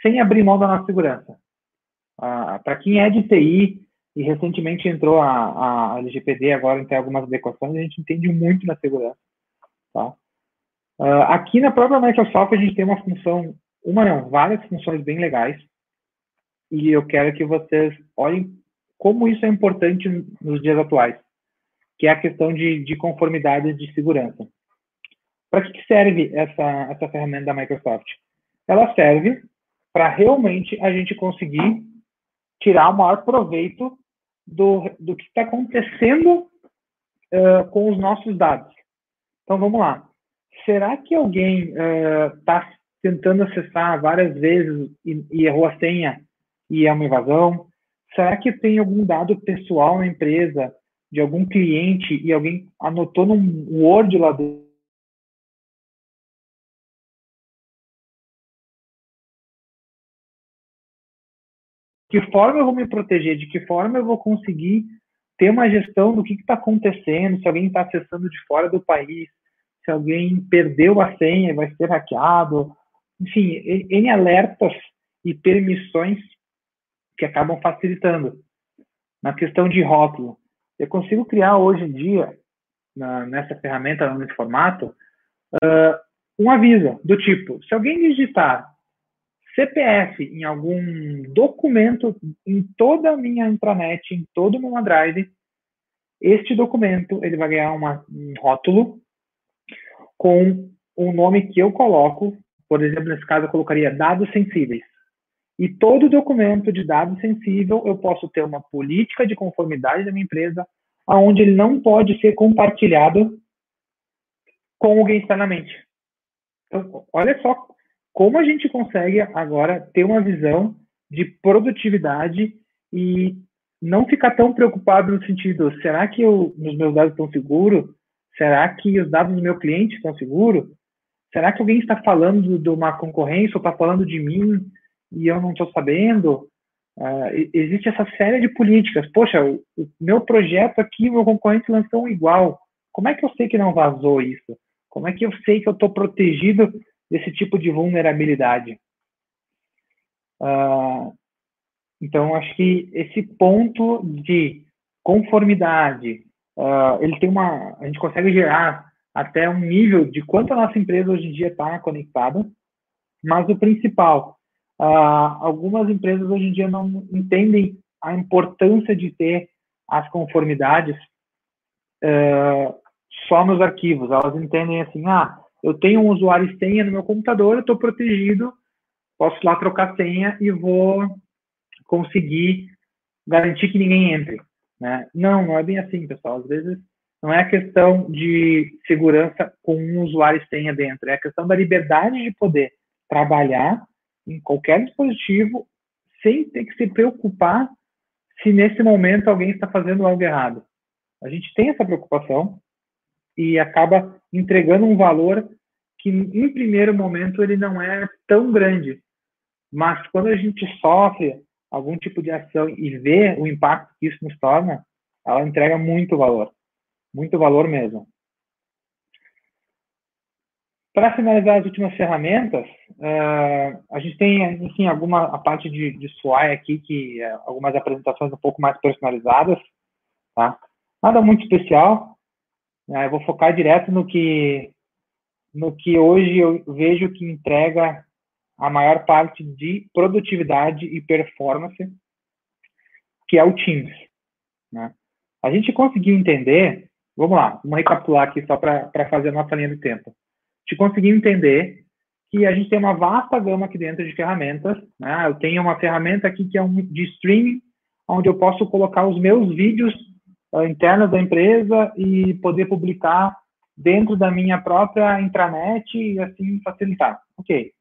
sem abrir mão da nossa segurança. Ah, Para quem é de TI e recentemente entrou a, a LGPD, agora tem algumas adequações, a gente entende muito na segurança. Tá? Ah, aqui na própria Microsoft a gente tem uma função, uma não, várias funções bem legais, e eu quero que vocês olhem como isso é importante nos dias atuais, que é a questão de, de conformidade de segurança. Para que serve essa, essa ferramenta da Microsoft? Ela serve para realmente a gente conseguir tirar o maior proveito do, do que está acontecendo uh, com os nossos dados. Então vamos lá. Será que alguém está uh, tentando acessar várias vezes e, e, errou a senha e é uma invasão? Será que tem algum dado pessoal na empresa de algum cliente e alguém anotou num Word lá dentro? Que forma eu vou me proteger, de que forma eu vou conseguir ter uma gestão do que está acontecendo, se alguém está acessando de fora do país, se alguém perdeu a senha e vai ser hackeado, enfim, N alertas e permissões que acabam facilitando. Na questão de rótulo, eu consigo criar hoje em dia, na, nessa ferramenta, nesse formato, uh, um aviso do tipo, se alguém digitar CPF em algum documento em toda a minha intranet, em todo o meu OneDrive, este documento ele vai ganhar uma, um rótulo com o nome que eu coloco, por exemplo, nesse caso eu colocaria dados sensíveis. E todo documento de dados sensível eu posso ter uma política de conformidade da minha empresa, aonde ele não pode ser compartilhado com alguém externamente. Então, olha só como a gente consegue agora ter uma visão de produtividade e não ficar tão preocupado no sentido, será que eu, os meus dados estão seguros? Será que os dados do meu cliente estão seguros? Será que alguém está falando de uma concorrência ou está falando de mim e eu não estou sabendo? Uh, existe essa série de políticas. Poxa, o, o meu projeto aqui, meu concorrente lançou igual. Como é que eu sei que não vazou isso? Como é que eu sei que eu estou protegido desse tipo de vulnerabilidade. Uh, então, acho que esse ponto de conformidade, uh, ele tem uma, a gente consegue gerar até um nível de quanto a nossa empresa hoje em dia está conectada, mas o principal, uh, algumas empresas hoje em dia não entendem a importância de ter as conformidades só nos arquivos. Elas entendem assim, ah, eu tenho um usuário e senha no meu computador, eu estou protegido, posso lá trocar senha e vou conseguir garantir que ninguém entre. Né? Não, não é bem assim, pessoal. Às vezes não é a questão de segurança com um usuário e senha dentro, é a questão da liberdade de poder trabalhar em qualquer dispositivo sem ter que se preocupar se nesse momento alguém está fazendo algo errado. A gente tem essa preocupação e acaba entregando um valor que, em primeiro momento, ele não é tão grande. Mas quando a gente sofre algum tipo de ação e vê o impacto que isso nos torna, ela entrega muito valor. Muito valor mesmo. Para finalizar as últimas ferramentas, uh, a gente tem, enfim, alguma a parte de, de SWI aqui, que é algumas apresentações um pouco mais personalizadas, tá? Nada muito especial. Né? Eu vou focar direto no que, no que hoje eu vejo que entrega a maior parte de produtividade e performance, que é o Teams. Né? A gente conseguiu entender, vamos lá, vamos recapitular aqui só para fazer a nossa linha do tempo de conseguir entender que a gente tem uma vasta gama aqui dentro de ferramentas. Né? Eu tenho uma ferramenta aqui que é um de streaming, onde eu posso colocar os meus vídeos uh, internos da empresa e poder publicar dentro da minha própria intranet e assim facilitar. Ok.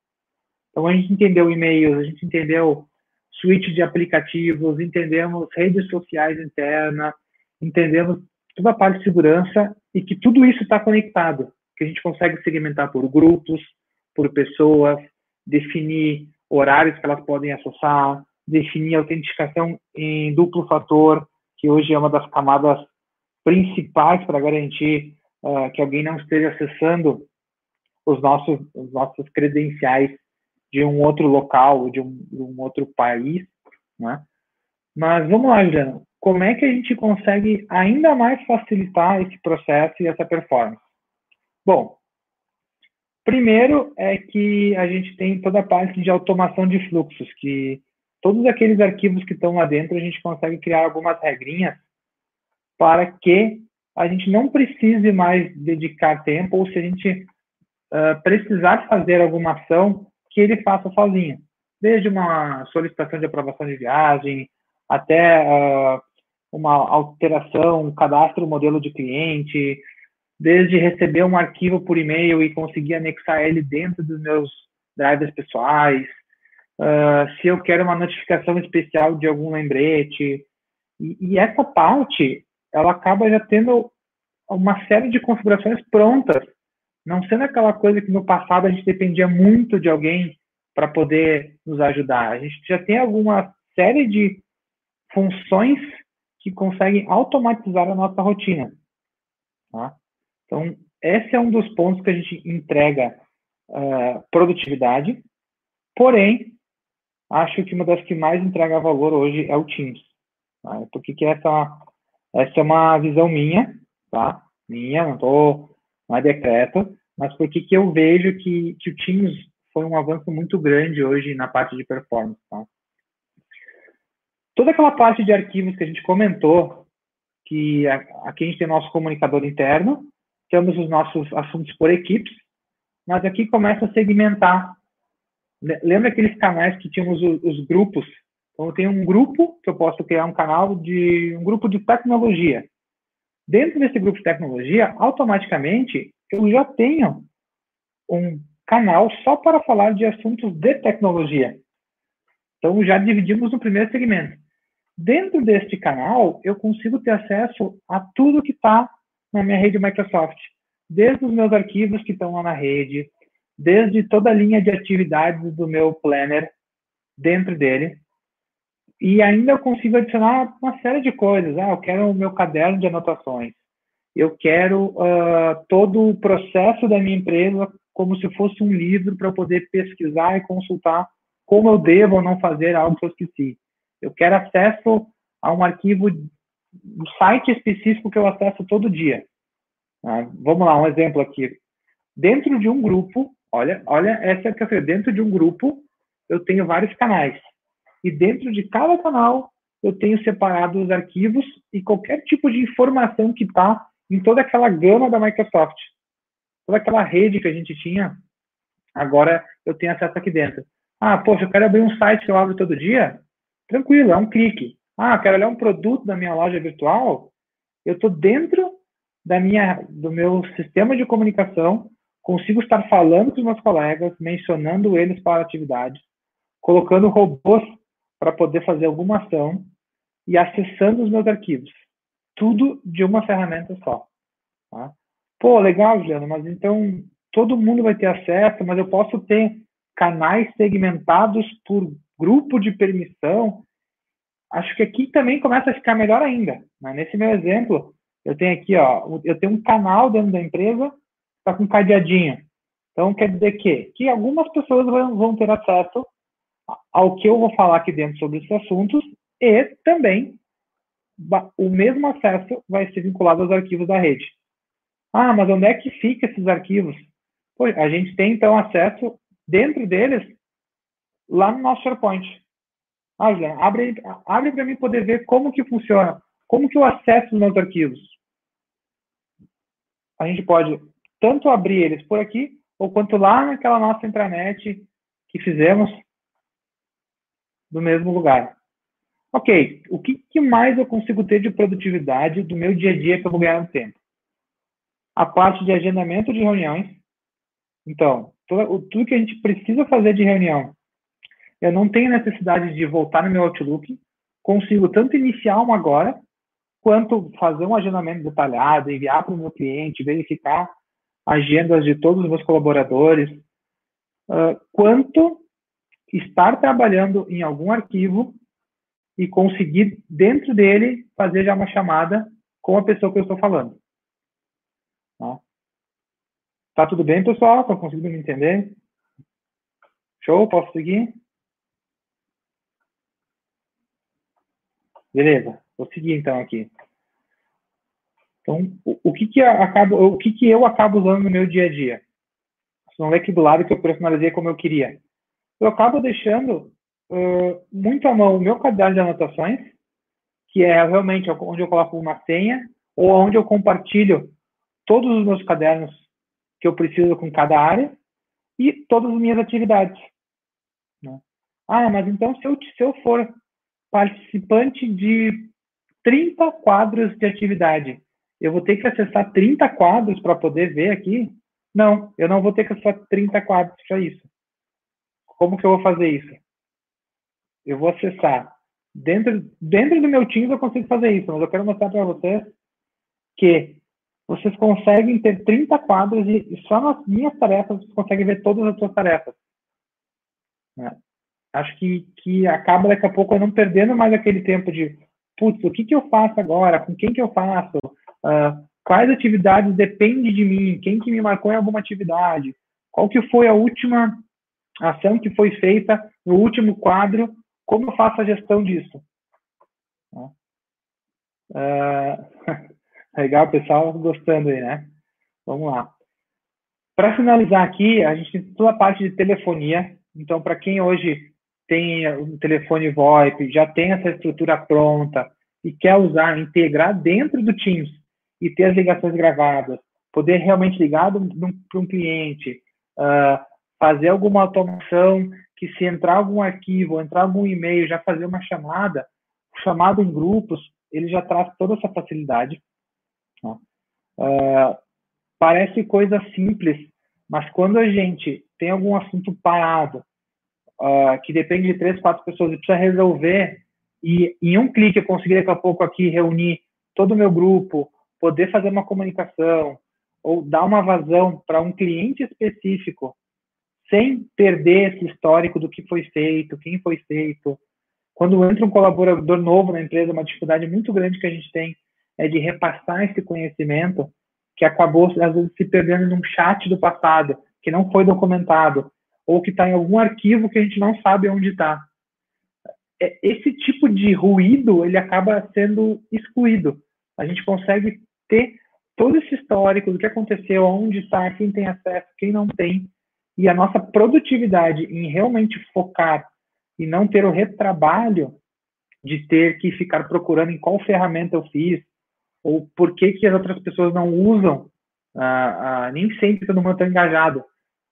Então a gente entendeu e-mails, a gente entendeu suíte de aplicativos, entendemos redes sociais internas, entendemos toda a parte de segurança e que tudo isso está conectado que a gente consegue segmentar por grupos, por pessoas, definir horários que elas podem acessar, definir autenticação em duplo fator, que hoje é uma das camadas principais para garantir uh, que alguém não esteja acessando os nossos, os nossos credenciais de um outro local, de um, de um outro país, né? Mas vamos lá, Juliana, como é que a gente consegue ainda mais facilitar esse processo e essa performance? Bom, primeiro é que a gente tem toda a parte de automação de fluxos, que todos aqueles arquivos que estão lá dentro, a gente consegue criar algumas regrinhas para que a gente não precise mais dedicar tempo, ou se a gente uh, precisar fazer alguma ação, que ele faça sozinho. Desde uma solicitação de aprovação de viagem, até uh, uma alteração, um cadastro modelo de cliente, desde receber um arquivo por e-mail e conseguir anexar ele dentro dos meus drivers pessoais, uh, se eu quero uma notificação especial de algum lembrete. E, e, essa parte, ela acaba já tendo uma série de configurações prontas, não sendo aquela coisa que no passado a gente dependia muito de alguém para poder nos ajudar. A gente já tem alguma série de funções que conseguem automatizar a nossa rotina. Tá? Então, esse é um dos pontos que a gente entrega uh, produtividade, porém, acho que uma das que mais entrega valor hoje é o Teams. Tá? Porque que essa, essa é uma visão minha, tá? Minha, não tô, não decreto, mas porque que eu vejo que, que o Teams foi um avanço muito grande hoje na parte de performance, tá? Toda aquela parte de arquivos que a gente comentou, que aqui a gente tem nosso comunicador interno, temos os nossos assuntos por equipes, mas aqui começa a segmentar. Lembra aqueles canais que tínhamos os, os grupos? Então, eu tenho um grupo que eu posso criar um canal de um grupo de tecnologia. Dentro desse grupo de tecnologia, automaticamente eu já tenho um canal só para falar de assuntos de tecnologia. Então, já dividimos no primeiro segmento. Dentro deste canal, eu consigo ter acesso a tudo que está na minha rede Microsoft. Desde os meus arquivos que estão lá na rede, desde toda a linha de atividades do meu planner dentro dele. E ainda eu consigo adicionar uma série de coisas. Ah, eu quero o meu caderno de anotações. Eu quero uh, todo o processo da minha empresa como se fosse um livro para eu poder pesquisar e consultar como eu devo ou não fazer algo que eu esqueci. Eu quero acesso a um arquivo um site específico que eu acesso todo dia. Ah, vamos lá, um exemplo aqui. Dentro de um grupo, olha, olha essa é a dentro de um grupo eu tenho vários canais. E dentro de cada canal eu tenho separado os arquivos e qualquer tipo de informação que está em toda aquela gama da Microsoft. Toda aquela rede que a gente tinha, agora eu tenho acesso aqui dentro. Ah, poxa, eu quero abrir um site que eu abro todo dia? Tranquilo, é um clique. Ah, quero olhar um produto da minha loja virtual? Eu estou dentro da minha, do meu sistema de comunicação, consigo estar falando com os meus colegas, mencionando eles para a atividade, colocando robôs para poder fazer alguma ação e acessando os meus arquivos. Tudo de uma ferramenta só. Tá? Pô, legal, Juliano, mas então todo mundo vai ter acesso, mas eu posso ter canais segmentados por grupo de permissão. Acho que aqui também começa a ficar melhor ainda. Né? Nesse meu exemplo, eu tenho aqui, ó, eu tenho um canal dentro da empresa, está com cadeadinho. Então, quer dizer que, que algumas pessoas vão, vão ter acesso ao que eu vou falar aqui dentro sobre esses assuntos e também o mesmo acesso vai ser vinculado aos arquivos da rede. Ah, mas onde é que fica esses arquivos? Pô, a gente tem, então, acesso dentro deles lá no nosso SharePoint. Ah, Juliana, abre, abre para mim poder ver como que funciona, como que eu acesso os meus arquivos. A gente pode tanto abrir eles por aqui, ou quanto lá naquela nossa intranet que fizemos do mesmo lugar. Ok, o que, que, mais eu consigo ter de produtividade do meu dia a dia que eu ganhar no tempo? A parte de agendamento de reuniões. Então, tudo que a gente precisa fazer de reunião, eu não tenho necessidade de voltar no meu Outlook, consigo tanto iniciar uma agora, quanto fazer um agendamento detalhado, enviar para o meu cliente, verificar agendas de todos os meus colaboradores, uh, quanto estar trabalhando em algum arquivo e conseguir, dentro dele, fazer já uma chamada com a pessoa que eu estou falando. Tá, tá tudo bem, pessoal? Estão conseguindo me entender? Show? Posso seguir? Beleza, vou seguir então aqui. Então, o, o que que acabo, o que que eu acabo usando no meu dia a dia? Vocês vão ver aqui do lado que eu personalizei como eu queria eu acabo deixando uh, muito à mão o meu caderno de anotações, que é realmente onde eu coloco uma senha, ou onde eu compartilho todos os meus cadernos que eu preciso com cada área e todas as minhas atividades. Né? Ah, mas então se eu, se eu for participante de 30 quadros de atividade, eu vou ter que acessar 30 quadros para poder ver aqui? Não, eu não vou ter que acessar 30 quadros para isso. Como que eu vou fazer isso? Eu vou acessar. Dentro, dentro do meu Teams eu consigo fazer isso, mas eu quero mostrar para vocês que vocês conseguem ter 30 quadros e, só nas minhas tarefas vocês conseguem ver todas as suas tarefas. Né? Acho que, que acaba daqui a pouco eu não perdendo mais aquele tempo de, putz, o que, que eu faço agora? Com quem que eu faço? Uh, quais atividades dependem de mim? Quem que me marcou em alguma atividade? Qual que foi a última ação que foi feita no último quadro, como eu faço a gestão disso? Uh, legal, pessoal, gostando aí, né? Vamos lá. Para finalizar aqui, a gente tem toda a parte de telefonia. Então, para quem hoje tem um telefone VoIP, já tem essa estrutura pronta e quer usar, integrar dentro do Teams e ter as ligações gravadas, poder realmente ligar para um cliente, uh, fazer alguma automação que se entrar algum arquivo, entrar algum e-mail, já fazer uma chamada, chamada em grupos, ele já traz toda essa facilidade. Uh, parece coisa simples, mas quando a gente tem algum assunto parado, uh, que depende de três, quatro pessoas e precisa resolver, e em um clique eu conseguir daqui a pouco aqui reunir todo o meu grupo, poder fazer uma comunicação, ou dar uma vazão para um cliente específico sem perder esse histórico do que foi feito, quem foi feito. Quando entra um colaborador novo na empresa, uma dificuldade muito grande que a gente tem é de repassar esse conhecimento que acabou, às vezes, se perdendo num chat do passado, que não foi documentado, ou que está em algum arquivo que a gente não sabe onde está. É, esse tipo de ruído, ele acaba sendo excluído. A gente consegue ter todo esse histórico do que aconteceu, onde está, quem tem acesso, quem não tem, e a nossa produtividade em realmente focar e não ter o retrabalho de ter que ficar procurando em qual ferramenta eu fiz, ou por que, que as outras pessoas não usam, nem sempre todo mundo está engajado,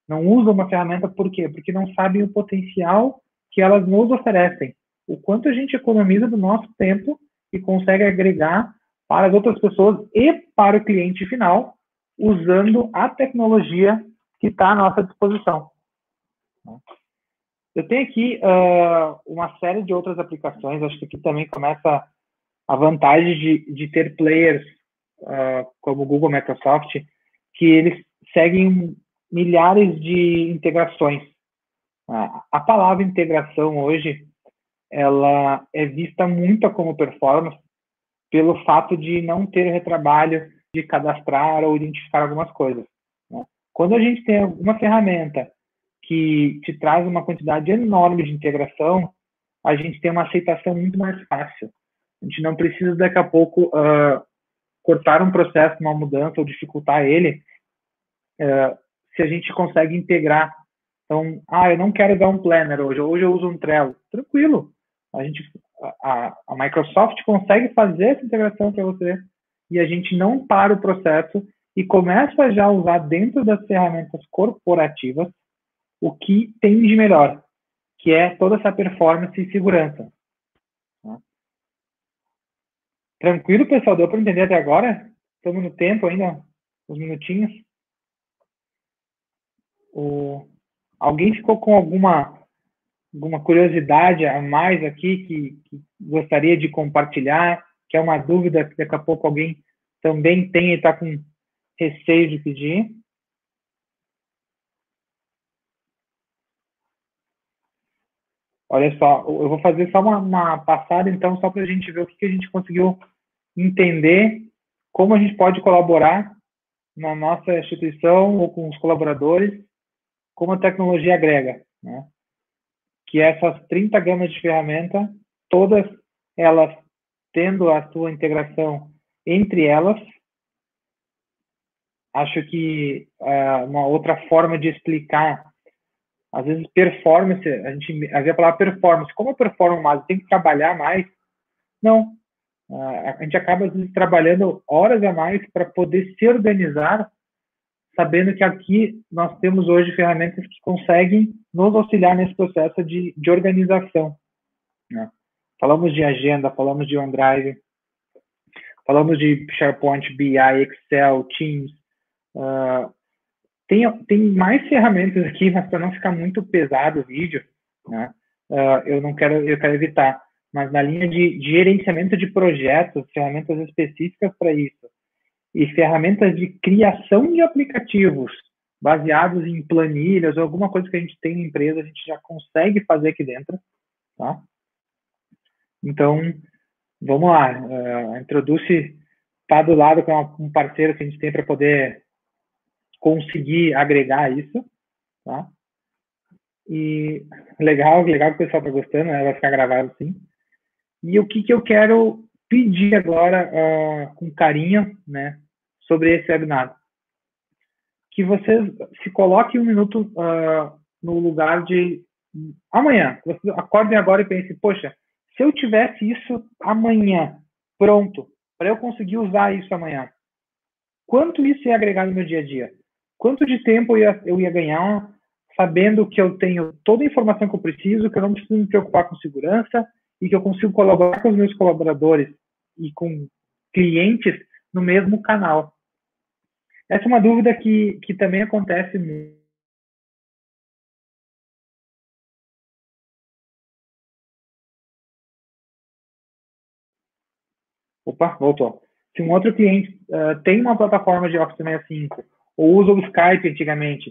não usam uma ferramenta por quê? Porque não sabem o potencial que elas nos oferecem, o quanto a gente economiza do nosso tempo e consegue agregar para as outras pessoas e para o cliente final, usando a tecnologia que está à nossa disposição. Eu tenho aqui uh, uma série de outras aplicações, acho que aqui também começa a vantagem de, de ter players uh, como Google, Microsoft, que eles seguem milhares de integrações. Uh, a palavra integração hoje, ela é vista muito como performance pelo fato de não ter retrabalho de cadastrar ou identificar algumas coisas. Né? Quando a gente tem alguma ferramenta que te traz uma quantidade enorme de integração, a gente tem uma aceitação muito mais fácil. A gente não precisa daqui a pouco uh, cortar um processo, uma mudança ou dificultar ele, uh, se a gente consegue integrar. Então, ah, eu não quero dar um planner hoje, hoje eu uso um Trello. Tranquilo. A gente, a, a Microsoft consegue fazer essa integração para você e a gente não para o processo e começa já a usar dentro das ferramentas corporativas o que tem de melhor, que é toda essa performance e segurança. Tá? Tranquilo, pessoal? Deu para entender até agora? Estamos no tempo ainda, uns minutinhos. O... Alguém ficou com alguma, alguma curiosidade a mais aqui que, que gostaria de compartilhar? Que é uma dúvida que daqui a pouco alguém também tem e está com receio de pedir? Olha só, eu vou fazer só uma, uma passada, então, só para a gente ver o que, que a gente conseguiu entender, como a gente pode colaborar na nossa instituição ou com os colaboradores, como a tecnologia agrega, né? Que essas 30 gamas de ferramenta, todas elas tendo a sua integração entre elas, acho que uh, uma outra forma de explicar às vezes performance, a gente havia a palavra performance, como eu performo mais, tem que trabalhar mais? Não, a gente acaba às vezes trabalhando horas a mais para poder se organizar, sabendo que aqui nós temos hoje ferramentas que conseguem nos auxiliar nesse processo de, de organização. Né? Falamos de agenda, falamos de OneDrive, falamos de SharePoint, BI, Excel, Teams, uh, tem, tem mais ferramentas aqui, mas para não ficar muito pesado o vídeo, né, uh, eu não quero, eu quero evitar. Mas na linha de, de gerenciamento de projetos, ferramentas específicas para isso, e ferramentas de criação de aplicativos baseados em planilhas ou alguma coisa que a gente tem na empresa, a gente já consegue fazer aqui dentro, tá? Então, vamos lá. Uh, Introduz-se, tá do lado com um parceiro que a gente tem para poder conseguir agregar isso, tá? E legal, legal que o pessoal tá gostando, né? Vai ficar gravado sim. E o que que eu quero pedir agora uh, com carinho, né? Sobre esse webinar. Que vocês se coloquem um minuto uh, no lugar de amanhã. Acordem agora e pensem, poxa, se eu tivesse isso amanhã, pronto, para eu conseguir usar isso amanhã, quanto isso ia agregar no meu dia a dia? quanto de tempo eu ia, eu ia ganhar sabendo que eu tenho toda a informação que eu preciso, que eu não preciso me preocupar com segurança e que eu consigo colaborar com os meus colaboradores e com clientes no mesmo canal. Essa é uma dúvida que, que também acontece muito. Opa, voltou. Se um outro cliente uh, tem uma plataforma de Office 365 ou usa o Skype antigamente,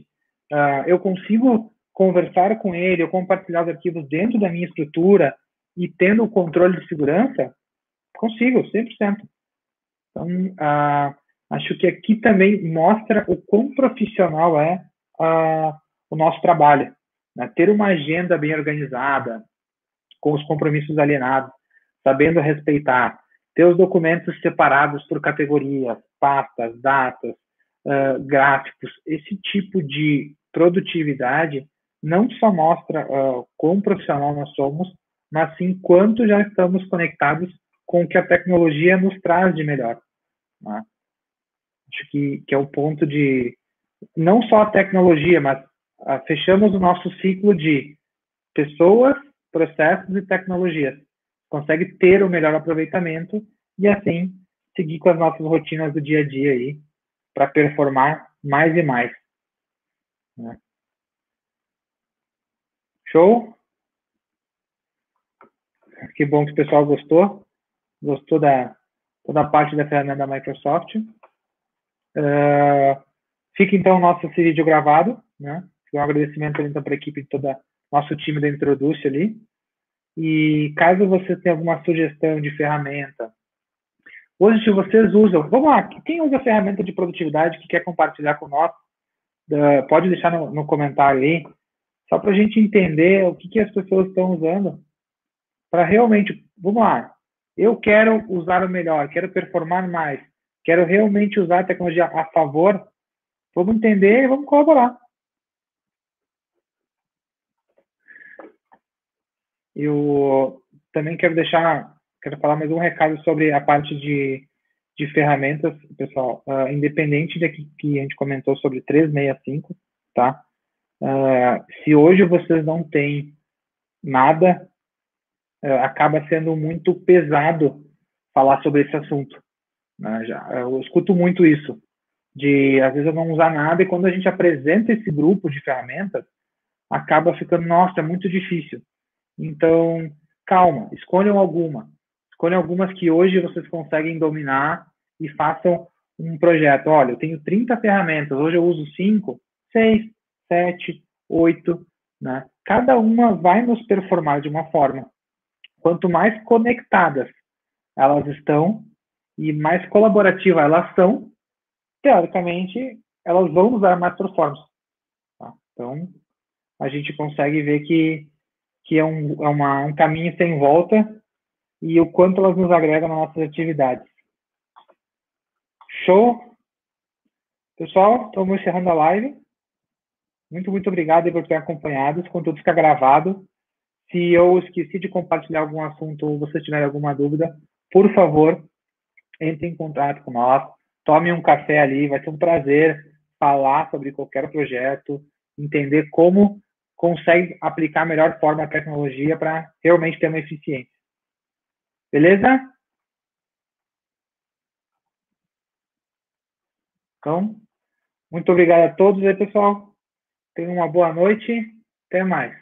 uh, eu consigo conversar com ele, ou compartilhar os arquivos dentro da minha estrutura e tendo o controle de segurança? Consigo, 100%. Então, uh, acho que aqui também mostra o quão profissional é uh, o nosso trabalho. Né? Ter uma agenda bem organizada, com os compromissos alienados, sabendo respeitar, ter os documentos separados por categorias, pastas, datas, uh, gráficos, esse tipo de produtividade não só mostra uh, quão profissional nós somos, mas sim quanto já estamos conectados com o que a tecnologia nos traz de melhor. Né? Acho que, que é o ponto de não só a tecnologia, mas ah, fechamos o nosso ciclo de pessoas, processos e tecnologias. Consegue ter o melhor aproveitamento e assim seguir com as nossas rotinas do dia a dia aí para performar mais e mais. Né? Show? Que bom que o pessoal gostou. Gostou da toda a parte da ferramenta da Microsoft. Uh, fica então o nosso vídeo gravado, né? Um agradecimento então para a equipe toda nosso time da Introduce ali. E caso você tenha alguma sugestão de ferramenta, hoje se vocês usam, vamos lá, quem usa ferramenta de produtividade que quer compartilhar com nós, pode deixar no, no comentário aí, só para a gente entender o que, que as pessoas estão usando, para realmente, vamos lá, eu quero usar o melhor, quero performar mais, quero realmente usar a tecnologia a favor, vamos entender e vamos colaborar. Eu também quero deixar, quero falar mais um recado sobre a parte de, de ferramentas, pessoal. Uh, independente daqui que a gente comentou sobre 365, tá? Uh, se hoje vocês não têm nada, uh, acaba sendo muito pesado falar sobre esse assunto. Né? Já, eu escuto muito isso, de às vezes eu não usar nada e quando a gente apresenta esse grupo de ferramentas, acaba ficando, nossa, é muito difícil. Então, calma, escolham alguma. Escolham algumas que hoje vocês conseguem dominar e façam um projeto. Olha, eu tenho 30 ferramentas, hoje eu uso 5, 6, 7, 8, né? Cada uma vai nos performar de uma forma. Quanto mais conectadas elas estão e mais colaborativas elas são, teoricamente, elas vão nos dar mais performance. Tá? Então, a gente consegue ver que que é um, é uma, um caminho sem volta e o quanto elas nos agregam nas nossas atividades. Show? Pessoal, estamos encerrando a live. Muito, muito obrigado por ter acompanhado. Esse conteúdo fica gravado. Se eu esqueci de compartilhar algum assunto ou você tiver alguma dúvida, por favor, entre em contato com nós. Tome um café ali, vai ser um prazer falar sobre qualquer projeto, entender como consegue aplicar a melhor forma a tecnologia para realmente ter uma eficiência. Beleza? Então, muito obrigado a todos aí, pessoal. Tenham uma boa noite. Até mais.